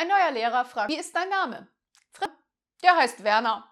Ein neuer Lehrer fragt, wie ist dein Name? Fritz, der heißt Werner.